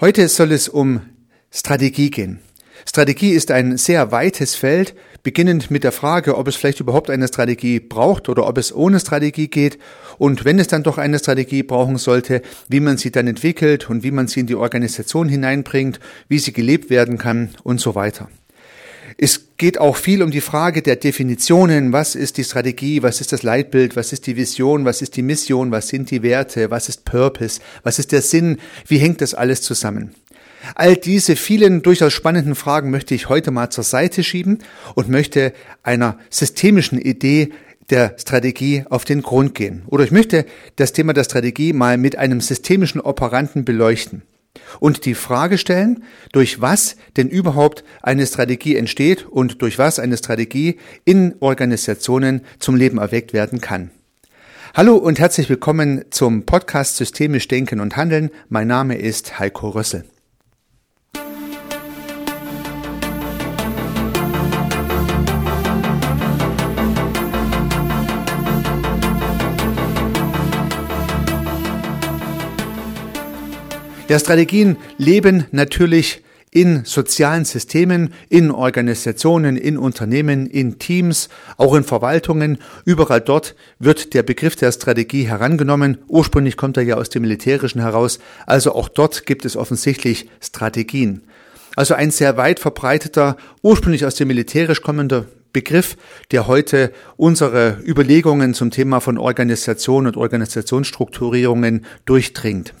Heute soll es um Strategie gehen. Strategie ist ein sehr weites Feld, beginnend mit der Frage, ob es vielleicht überhaupt eine Strategie braucht oder ob es ohne Strategie geht und wenn es dann doch eine Strategie brauchen sollte, wie man sie dann entwickelt und wie man sie in die Organisation hineinbringt, wie sie gelebt werden kann und so weiter. Es geht auch viel um die Frage der Definitionen. Was ist die Strategie? Was ist das Leitbild? Was ist die Vision? Was ist die Mission? Was sind die Werte? Was ist Purpose? Was ist der Sinn? Wie hängt das alles zusammen? All diese vielen durchaus spannenden Fragen möchte ich heute mal zur Seite schieben und möchte einer systemischen Idee der Strategie auf den Grund gehen. Oder ich möchte das Thema der Strategie mal mit einem systemischen Operanten beleuchten und die Frage stellen, durch was denn überhaupt eine Strategie entsteht und durch was eine Strategie in Organisationen zum Leben erweckt werden kann. Hallo und herzlich willkommen zum Podcast Systemisch Denken und Handeln. Mein Name ist Heiko Rössel. Ja, Strategien leben natürlich in sozialen Systemen, in Organisationen, in Unternehmen, in Teams, auch in Verwaltungen. Überall dort wird der Begriff der Strategie herangenommen. Ursprünglich kommt er ja aus dem Militärischen heraus. Also auch dort gibt es offensichtlich Strategien. Also ein sehr weit verbreiteter, ursprünglich aus dem Militärisch kommender Begriff, der heute unsere Überlegungen zum Thema von Organisation und Organisationsstrukturierungen durchdringt.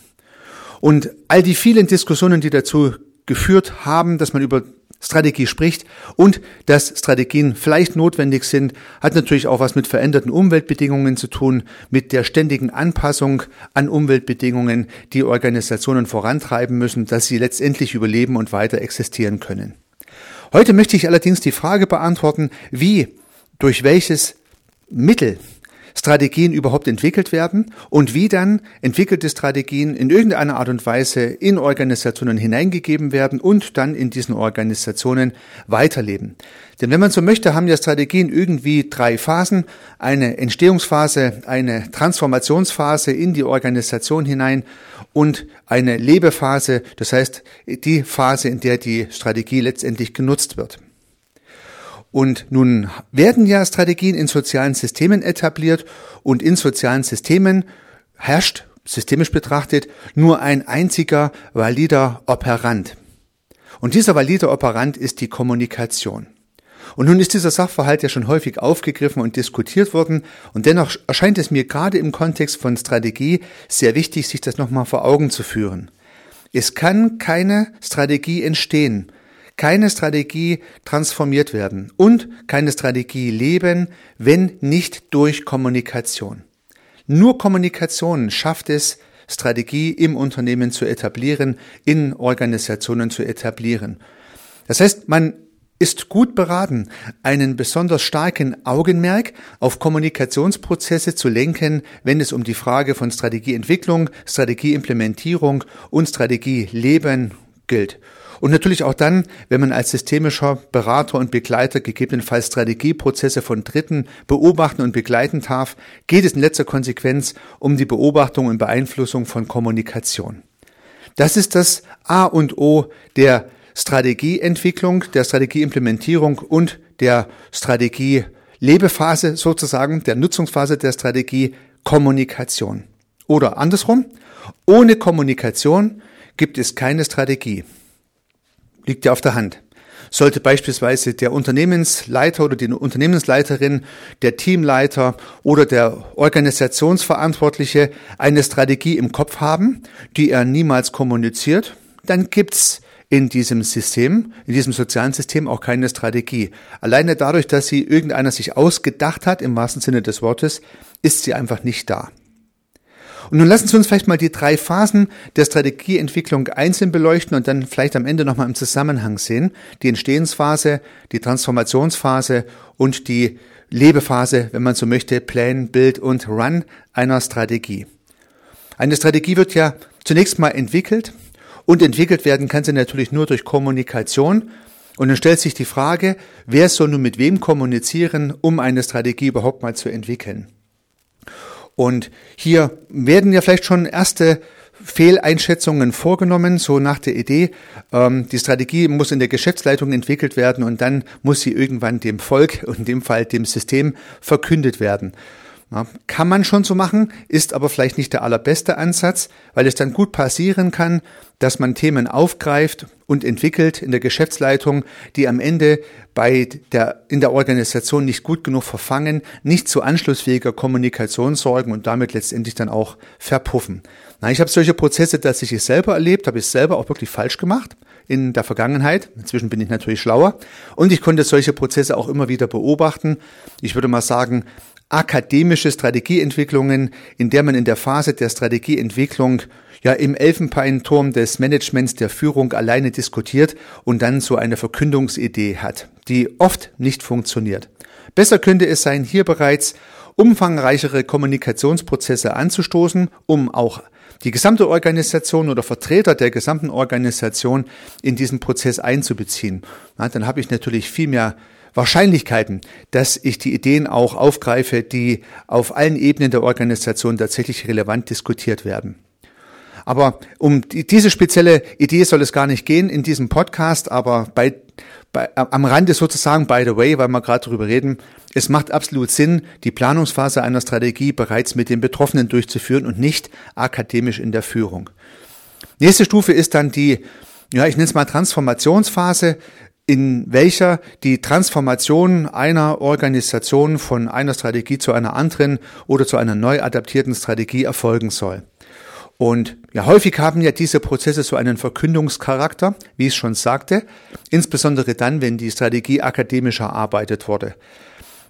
Und all die vielen Diskussionen, die dazu geführt haben, dass man über Strategie spricht und dass Strategien vielleicht notwendig sind, hat natürlich auch was mit veränderten Umweltbedingungen zu tun, mit der ständigen Anpassung an Umweltbedingungen, die Organisationen vorantreiben müssen, dass sie letztendlich überleben und weiter existieren können. Heute möchte ich allerdings die Frage beantworten, wie, durch welches Mittel Strategien überhaupt entwickelt werden und wie dann entwickelte Strategien in irgendeiner Art und Weise in Organisationen hineingegeben werden und dann in diesen Organisationen weiterleben. Denn wenn man so möchte, haben ja Strategien irgendwie drei Phasen. Eine Entstehungsphase, eine Transformationsphase in die Organisation hinein und eine Lebephase, das heißt die Phase, in der die Strategie letztendlich genutzt wird. Und nun werden ja Strategien in sozialen Systemen etabliert und in sozialen Systemen herrscht, systemisch betrachtet, nur ein einziger valider Operant. Und dieser valide Operant ist die Kommunikation. Und nun ist dieser Sachverhalt ja schon häufig aufgegriffen und diskutiert worden, und dennoch erscheint es mir gerade im Kontext von Strategie sehr wichtig, sich das nochmal vor Augen zu führen. Es kann keine Strategie entstehen, keine Strategie transformiert werden und keine Strategie leben, wenn nicht durch Kommunikation. Nur Kommunikation schafft es, Strategie im Unternehmen zu etablieren, in Organisationen zu etablieren. Das heißt, man ist gut beraten, einen besonders starken Augenmerk auf Kommunikationsprozesse zu lenken, wenn es um die Frage von Strategieentwicklung, Strategieimplementierung und Strategieleben gilt. Und natürlich auch dann, wenn man als systemischer Berater und Begleiter gegebenenfalls Strategieprozesse von Dritten beobachten und begleiten darf, geht es in letzter Konsequenz um die Beobachtung und Beeinflussung von Kommunikation. Das ist das A und O der Strategieentwicklung, der Strategieimplementierung und der Strategie-Lebephase sozusagen, der Nutzungsphase der Strategie Kommunikation. Oder andersrum, ohne Kommunikation gibt es keine Strategie liegt ja auf der Hand. Sollte beispielsweise der Unternehmensleiter oder die Unternehmensleiterin, der Teamleiter oder der Organisationsverantwortliche eine Strategie im Kopf haben, die er niemals kommuniziert, dann gibt's in diesem System, in diesem sozialen System auch keine Strategie. Alleine dadurch, dass sie irgendeiner sich ausgedacht hat, im wahrsten Sinne des Wortes, ist sie einfach nicht da. Und nun lassen Sie uns vielleicht mal die drei Phasen der Strategieentwicklung einzeln beleuchten und dann vielleicht am Ende nochmal im Zusammenhang sehen. Die Entstehensphase, die Transformationsphase und die Lebephase, wenn man so möchte, Plan, Build und Run einer Strategie. Eine Strategie wird ja zunächst mal entwickelt und entwickelt werden kann sie natürlich nur durch Kommunikation. Und dann stellt sich die Frage, wer soll nun mit wem kommunizieren, um eine Strategie überhaupt mal zu entwickeln. Und hier werden ja vielleicht schon erste Fehleinschätzungen vorgenommen, so nach der Idee, ähm, die Strategie muss in der Geschäftsleitung entwickelt werden und dann muss sie irgendwann dem Volk und in dem Fall dem System verkündet werden. Ja, kann man schon so machen, ist aber vielleicht nicht der allerbeste Ansatz, weil es dann gut passieren kann, dass man Themen aufgreift und entwickelt in der Geschäftsleitung, die am Ende bei der, in der Organisation nicht gut genug verfangen, nicht zu anschlussfähiger Kommunikation sorgen und damit letztendlich dann auch verpuffen. Na, ich habe solche Prozesse tatsächlich selber erlebt, habe ich selber auch wirklich falsch gemacht in der Vergangenheit. Inzwischen bin ich natürlich schlauer und ich konnte solche Prozesse auch immer wieder beobachten. Ich würde mal sagen, akademische Strategieentwicklungen, in der man in der Phase der Strategieentwicklung ja im Elfenbeinturm des Managements der Führung alleine diskutiert und dann so eine Verkündungsidee hat, die oft nicht funktioniert. Besser könnte es sein, hier bereits umfangreichere Kommunikationsprozesse anzustoßen, um auch die gesamte Organisation oder Vertreter der gesamten Organisation in diesen Prozess einzubeziehen. Na, dann habe ich natürlich viel mehr Wahrscheinlichkeiten, dass ich die Ideen auch aufgreife, die auf allen Ebenen der Organisation tatsächlich relevant diskutiert werden. Aber um diese spezielle Idee soll es gar nicht gehen in diesem Podcast, aber bei, bei, am Rande sozusagen, by the way, weil wir gerade darüber reden, es macht absolut Sinn, die Planungsphase einer Strategie bereits mit den Betroffenen durchzuführen und nicht akademisch in der Führung. Nächste Stufe ist dann die, ja, ich nenne es mal Transformationsphase in welcher die Transformation einer Organisation von einer Strategie zu einer anderen oder zu einer neu adaptierten Strategie erfolgen soll. Und ja, häufig haben ja diese Prozesse so einen Verkündungscharakter, wie ich schon sagte, insbesondere dann, wenn die Strategie akademisch erarbeitet wurde.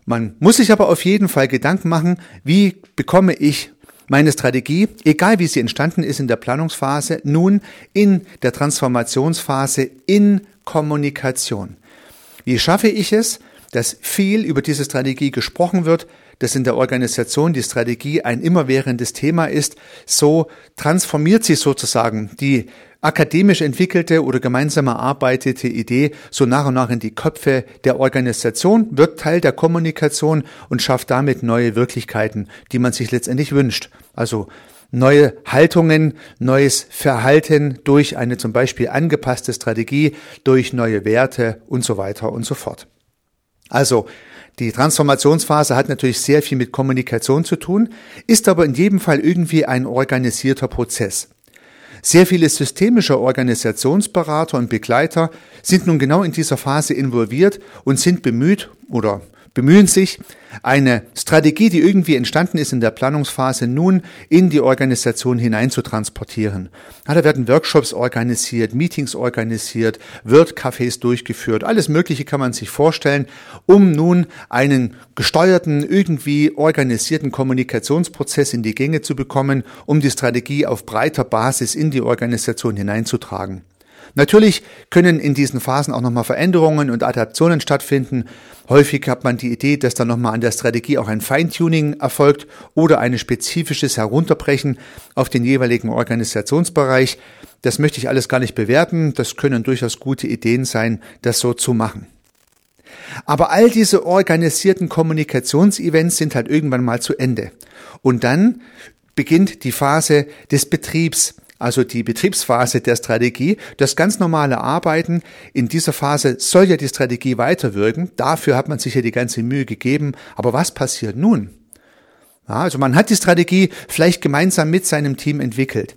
Man muss sich aber auf jeden Fall Gedanken machen, wie bekomme ich meine Strategie, egal wie sie entstanden ist in der Planungsphase, nun in der Transformationsphase in Kommunikation. Wie schaffe ich es, dass viel über diese Strategie gesprochen wird, dass in der Organisation die Strategie ein immerwährendes Thema ist, so transformiert sie sozusagen die akademisch entwickelte oder gemeinsam erarbeitete Idee so nach und nach in die Köpfe der Organisation, wird Teil der Kommunikation und schafft damit neue Wirklichkeiten, die man sich letztendlich wünscht. Also neue Haltungen, neues Verhalten durch eine zum Beispiel angepasste Strategie, durch neue Werte und so weiter und so fort. Also die Transformationsphase hat natürlich sehr viel mit Kommunikation zu tun, ist aber in jedem Fall irgendwie ein organisierter Prozess. Sehr viele systemische Organisationsberater und Begleiter sind nun genau in dieser Phase involviert und sind bemüht oder bemühen sich, eine Strategie, die irgendwie entstanden ist in der Planungsphase, nun in die Organisation hinein zu transportieren. Ja, da werden Workshops organisiert, Meetings organisiert, Wordcafés durchgeführt, alles Mögliche kann man sich vorstellen, um nun einen gesteuerten, irgendwie organisierten Kommunikationsprozess in die Gänge zu bekommen, um die Strategie auf breiter Basis in die Organisation hineinzutragen. Natürlich können in diesen Phasen auch nochmal Veränderungen und Adaptionen stattfinden. Häufig hat man die Idee, dass dann nochmal an der Strategie auch ein Feintuning erfolgt oder ein spezifisches Herunterbrechen auf den jeweiligen Organisationsbereich. Das möchte ich alles gar nicht bewerten. Das können durchaus gute Ideen sein, das so zu machen. Aber all diese organisierten Kommunikationsevents sind halt irgendwann mal zu Ende. Und dann beginnt die Phase des Betriebs also die Betriebsphase der Strategie, das ganz normale Arbeiten. In dieser Phase soll ja die Strategie weiterwirken. Dafür hat man sich ja die ganze Mühe gegeben. Aber was passiert nun? Ja, also man hat die Strategie vielleicht gemeinsam mit seinem Team entwickelt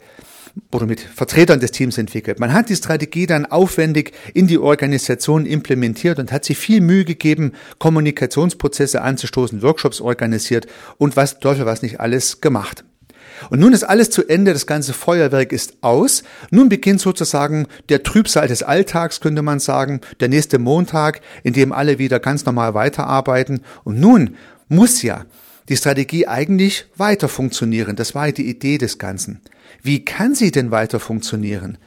oder mit Vertretern des Teams entwickelt. Man hat die Strategie dann aufwendig in die Organisation implementiert und hat sich viel Mühe gegeben, Kommunikationsprozesse anzustoßen, Workshops organisiert und was Teufel was nicht alles gemacht. Und nun ist alles zu Ende, das ganze Feuerwerk ist aus. Nun beginnt sozusagen der Trübsal des Alltags, könnte man sagen, der nächste Montag, in dem alle wieder ganz normal weiterarbeiten. Und nun muss ja die Strategie eigentlich weiter funktionieren. Das war die Idee des Ganzen. Wie kann sie denn weiter funktionieren?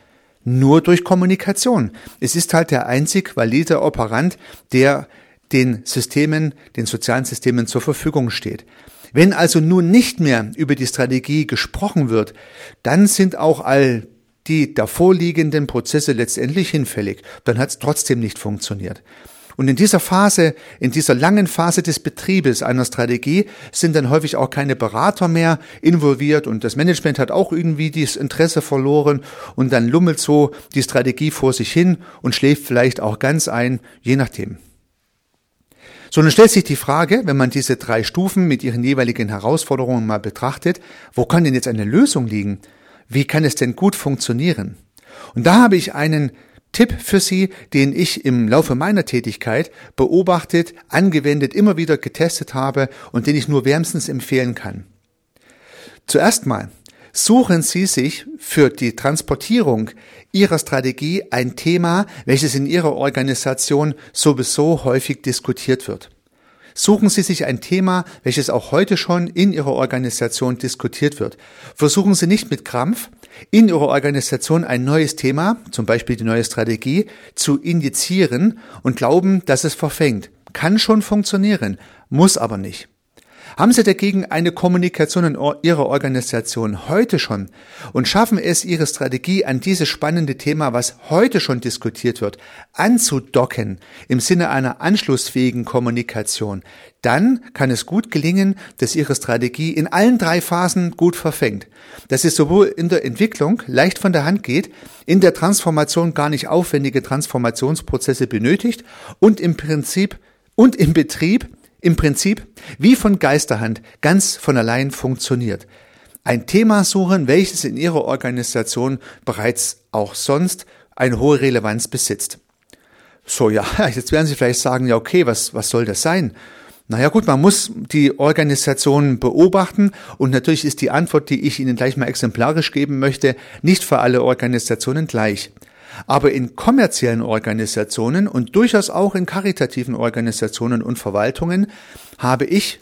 Nur durch Kommunikation. Es ist halt der einzig valide Operant, der den Systemen, den sozialen Systemen zur Verfügung steht. Wenn also nun nicht mehr über die Strategie gesprochen wird, dann sind auch all die davorliegenden Prozesse letztendlich hinfällig. Dann hat es trotzdem nicht funktioniert. Und in dieser Phase, in dieser langen Phase des Betriebes einer Strategie sind dann häufig auch keine Berater mehr involviert und das Management hat auch irgendwie dieses Interesse verloren und dann lummelt so die Strategie vor sich hin und schläft vielleicht auch ganz ein, je nachdem. So, nun stellt sich die Frage, wenn man diese drei Stufen mit ihren jeweiligen Herausforderungen mal betrachtet, wo kann denn jetzt eine Lösung liegen? Wie kann es denn gut funktionieren? Und da habe ich einen Tipp für Sie, den ich im Laufe meiner Tätigkeit beobachtet, angewendet, immer wieder getestet habe und den ich nur wärmstens empfehlen kann. Zuerst mal, suchen Sie sich für die Transportierung Ihrer Strategie ein Thema, welches in Ihrer Organisation sowieso häufig diskutiert wird. Suchen Sie sich ein Thema, welches auch heute schon in Ihrer Organisation diskutiert wird. Versuchen Sie nicht mit Krampf, in Ihrer Organisation ein neues Thema, zum Beispiel die neue Strategie, zu injizieren und glauben, dass es verfängt. Kann schon funktionieren, muss aber nicht. Haben Sie dagegen eine Kommunikation in Ihrer Organisation heute schon und schaffen es, Ihre Strategie an dieses spannende Thema, was heute schon diskutiert wird, anzudocken im Sinne einer anschlussfähigen Kommunikation, dann kann es gut gelingen, dass Ihre Strategie in allen drei Phasen gut verfängt. Dass es sowohl in der Entwicklung leicht von der Hand geht, in der Transformation gar nicht aufwendige Transformationsprozesse benötigt und im Prinzip und im Betrieb im Prinzip wie von Geisterhand ganz von allein funktioniert. Ein Thema suchen, welches in Ihrer Organisation bereits auch sonst eine hohe Relevanz besitzt. So, ja, jetzt werden Sie vielleicht sagen, ja, okay, was, was soll das sein? Naja gut, man muss die Organisation beobachten und natürlich ist die Antwort, die ich Ihnen gleich mal exemplarisch geben möchte, nicht für alle Organisationen gleich. Aber in kommerziellen Organisationen und durchaus auch in karitativen Organisationen und Verwaltungen habe ich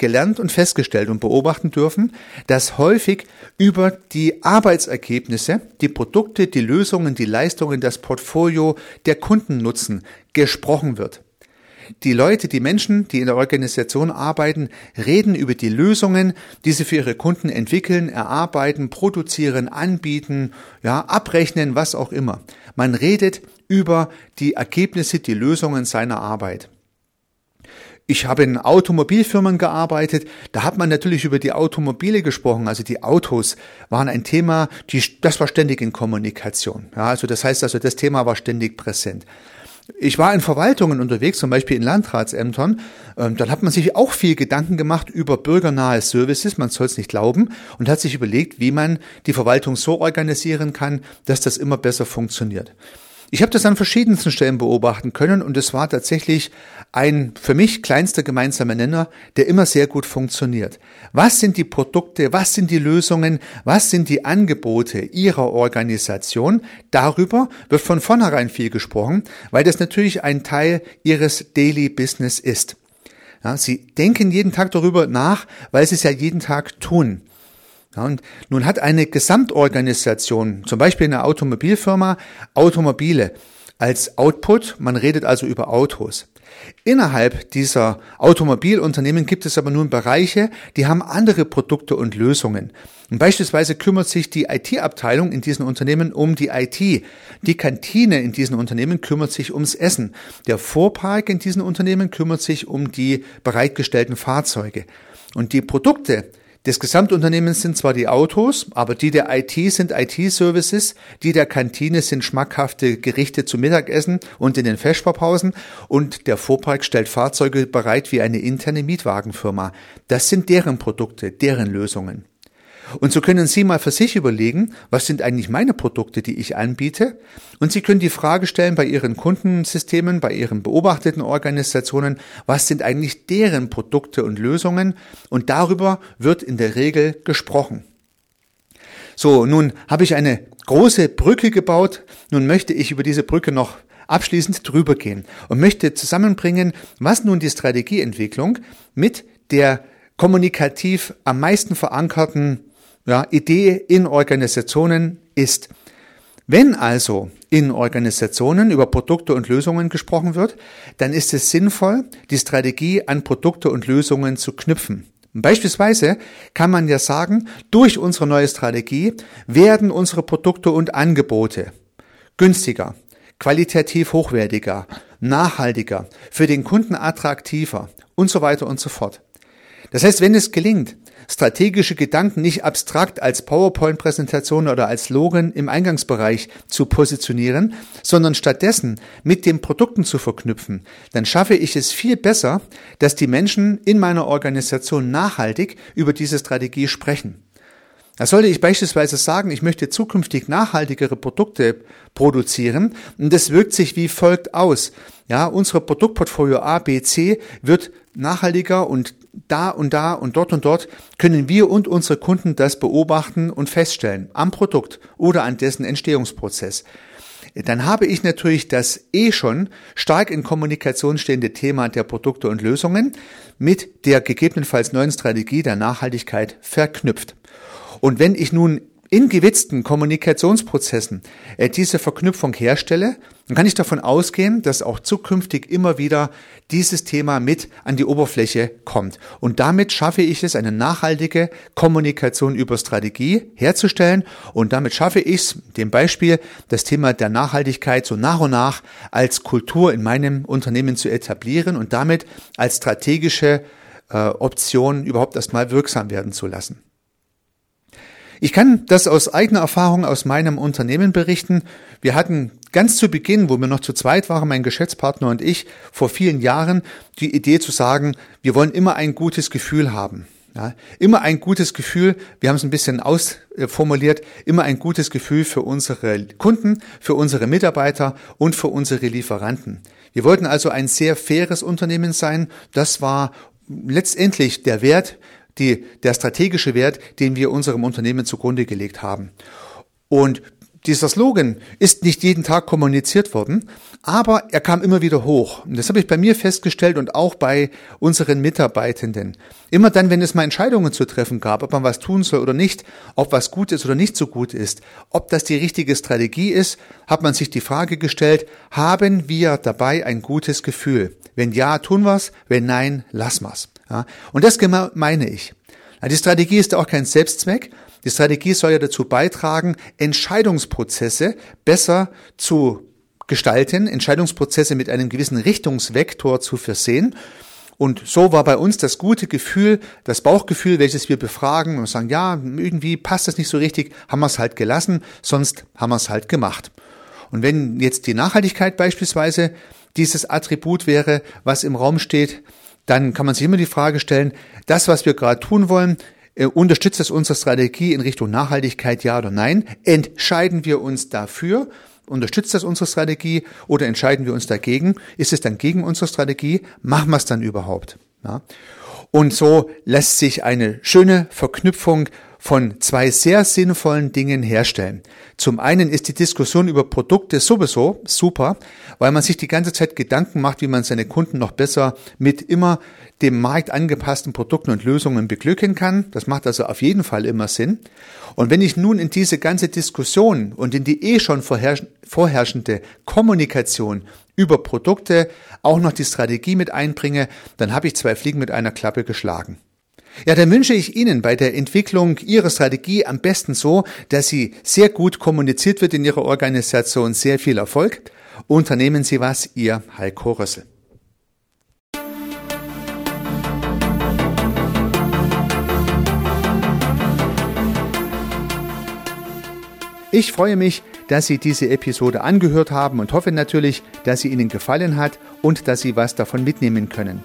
gelernt und festgestellt und beobachten dürfen, dass häufig über die Arbeitsergebnisse, die Produkte, die Lösungen, die Leistungen, das Portfolio der Kundennutzen gesprochen wird. Die Leute, die Menschen, die in der Organisation arbeiten, reden über die Lösungen, die sie für ihre Kunden entwickeln, erarbeiten, produzieren, anbieten, ja, abrechnen, was auch immer. Man redet über die Ergebnisse, die Lösungen seiner Arbeit. Ich habe in Automobilfirmen gearbeitet, da hat man natürlich über die Automobile gesprochen, also die Autos waren ein Thema, die, das war ständig in Kommunikation. Ja, also das heißt also, das Thema war ständig präsent. Ich war in Verwaltungen unterwegs, zum Beispiel in Landratsämtern. Ähm, dann hat man sich auch viel Gedanken gemacht über bürgernahe Services, man soll es nicht glauben, und hat sich überlegt, wie man die Verwaltung so organisieren kann, dass das immer besser funktioniert. Ich habe das an verschiedensten Stellen beobachten können und es war tatsächlich ein für mich kleinster gemeinsamer Nenner, der immer sehr gut funktioniert. Was sind die Produkte, was sind die Lösungen, was sind die Angebote Ihrer Organisation? Darüber wird von vornherein viel gesprochen, weil das natürlich ein Teil Ihres Daily Business ist. Ja, Sie denken jeden Tag darüber nach, weil Sie es ja jeden Tag tun. Ja, und nun hat eine Gesamtorganisation, zum Beispiel eine Automobilfirma, Automobile als Output. Man redet also über Autos. Innerhalb dieser Automobilunternehmen gibt es aber nun Bereiche, die haben andere Produkte und Lösungen. Und beispielsweise kümmert sich die IT-Abteilung in diesen Unternehmen um die IT. Die Kantine in diesen Unternehmen kümmert sich ums Essen. Der Vorpark in diesen Unternehmen kümmert sich um die bereitgestellten Fahrzeuge. Und die Produkte, des Gesamtunternehmens sind zwar die Autos, aber die der IT sind IT-Services, die der Kantine sind schmackhafte Gerichte zum Mittagessen und in den Feschbarpausen und der Fuhrpark stellt Fahrzeuge bereit wie eine interne Mietwagenfirma. Das sind deren Produkte, deren Lösungen. Und so können Sie mal für sich überlegen, was sind eigentlich meine Produkte, die ich anbiete? Und Sie können die Frage stellen bei Ihren Kundensystemen, bei Ihren beobachteten Organisationen, was sind eigentlich deren Produkte und Lösungen? Und darüber wird in der Regel gesprochen. So, nun habe ich eine große Brücke gebaut. Nun möchte ich über diese Brücke noch abschließend drüber gehen und möchte zusammenbringen, was nun die Strategieentwicklung mit der kommunikativ am meisten verankerten ja, Idee in Organisationen ist. Wenn also in Organisationen über Produkte und Lösungen gesprochen wird, dann ist es sinnvoll, die Strategie an Produkte und Lösungen zu knüpfen. Beispielsweise kann man ja sagen, durch unsere neue Strategie werden unsere Produkte und Angebote günstiger, qualitativ hochwertiger, nachhaltiger, für den Kunden attraktiver und so weiter und so fort. Das heißt, wenn es gelingt, strategische Gedanken nicht abstrakt als PowerPoint-Präsentation oder als Slogan im Eingangsbereich zu positionieren, sondern stattdessen mit den Produkten zu verknüpfen, dann schaffe ich es viel besser, dass die Menschen in meiner Organisation nachhaltig über diese Strategie sprechen. Da sollte ich beispielsweise sagen, ich möchte zukünftig nachhaltigere Produkte produzieren und das wirkt sich wie folgt aus. Ja, unsere Produktportfolio A, B, C wird nachhaltiger und da und da und dort und dort können wir und unsere Kunden das beobachten und feststellen am Produkt oder an dessen Entstehungsprozess. Dann habe ich natürlich das eh schon stark in Kommunikation stehende Thema der Produkte und Lösungen mit der gegebenenfalls neuen Strategie der Nachhaltigkeit verknüpft. Und wenn ich nun in gewitzten Kommunikationsprozessen äh, diese Verknüpfung herstelle, dann kann ich davon ausgehen, dass auch zukünftig immer wieder dieses Thema mit an die Oberfläche kommt. Und damit schaffe ich es, eine nachhaltige Kommunikation über Strategie herzustellen. Und damit schaffe ich es, dem Beispiel, das Thema der Nachhaltigkeit so nach und nach als Kultur in meinem Unternehmen zu etablieren und damit als strategische äh, Option überhaupt erstmal wirksam werden zu lassen. Ich kann das aus eigener Erfahrung aus meinem Unternehmen berichten. Wir hatten ganz zu Beginn, wo wir noch zu zweit waren, mein Geschäftspartner und ich, vor vielen Jahren die Idee zu sagen, wir wollen immer ein gutes Gefühl haben. Ja, immer ein gutes Gefühl, wir haben es ein bisschen ausformuliert, immer ein gutes Gefühl für unsere Kunden, für unsere Mitarbeiter und für unsere Lieferanten. Wir wollten also ein sehr faires Unternehmen sein. Das war letztendlich der Wert, die, der strategische Wert, den wir unserem Unternehmen zugrunde gelegt haben. Und dieser Slogan ist nicht jeden Tag kommuniziert worden, aber er kam immer wieder hoch. Und das habe ich bei mir festgestellt und auch bei unseren Mitarbeitenden. Immer dann, wenn es mal Entscheidungen zu treffen gab, ob man was tun soll oder nicht, ob was gut ist oder nicht so gut ist, ob das die richtige Strategie ist, hat man sich die Frage gestellt, haben wir dabei ein gutes Gefühl? Wenn ja, tun wir's, wenn nein, lassen wir's. Ja, und das meine ich. Die Strategie ist auch kein Selbstzweck. Die Strategie soll ja dazu beitragen, Entscheidungsprozesse besser zu gestalten, Entscheidungsprozesse mit einem gewissen Richtungsvektor zu versehen. Und so war bei uns das gute Gefühl, das Bauchgefühl, welches wir befragen und sagen, ja, irgendwie passt das nicht so richtig, haben wir es halt gelassen, sonst haben wir es halt gemacht. Und wenn jetzt die Nachhaltigkeit beispielsweise dieses Attribut wäre, was im Raum steht, dann kann man sich immer die Frage stellen, das, was wir gerade tun wollen, äh, unterstützt das unsere Strategie in Richtung Nachhaltigkeit, ja oder nein? Entscheiden wir uns dafür? Unterstützt das unsere Strategie oder entscheiden wir uns dagegen? Ist es dann gegen unsere Strategie? Machen wir es dann überhaupt? Ja? Und so lässt sich eine schöne Verknüpfung von zwei sehr sinnvollen Dingen herstellen. Zum einen ist die Diskussion über Produkte sowieso super, weil man sich die ganze Zeit Gedanken macht, wie man seine Kunden noch besser mit immer dem Markt angepassten Produkten und Lösungen beglücken kann. Das macht also auf jeden Fall immer Sinn. Und wenn ich nun in diese ganze Diskussion und in die eh schon vorherrschende Kommunikation über Produkte auch noch die Strategie mit einbringe, dann habe ich zwei Fliegen mit einer Klappe geschlagen. Ja, dann wünsche ich Ihnen bei der Entwicklung Ihrer Strategie am besten so, dass sie sehr gut kommuniziert wird in Ihrer Organisation. Sehr viel Erfolg. Unternehmen Sie was, Ihr Heiko Rössel. Ich freue mich, dass Sie diese Episode angehört haben und hoffe natürlich, dass sie Ihnen gefallen hat und dass Sie was davon mitnehmen können.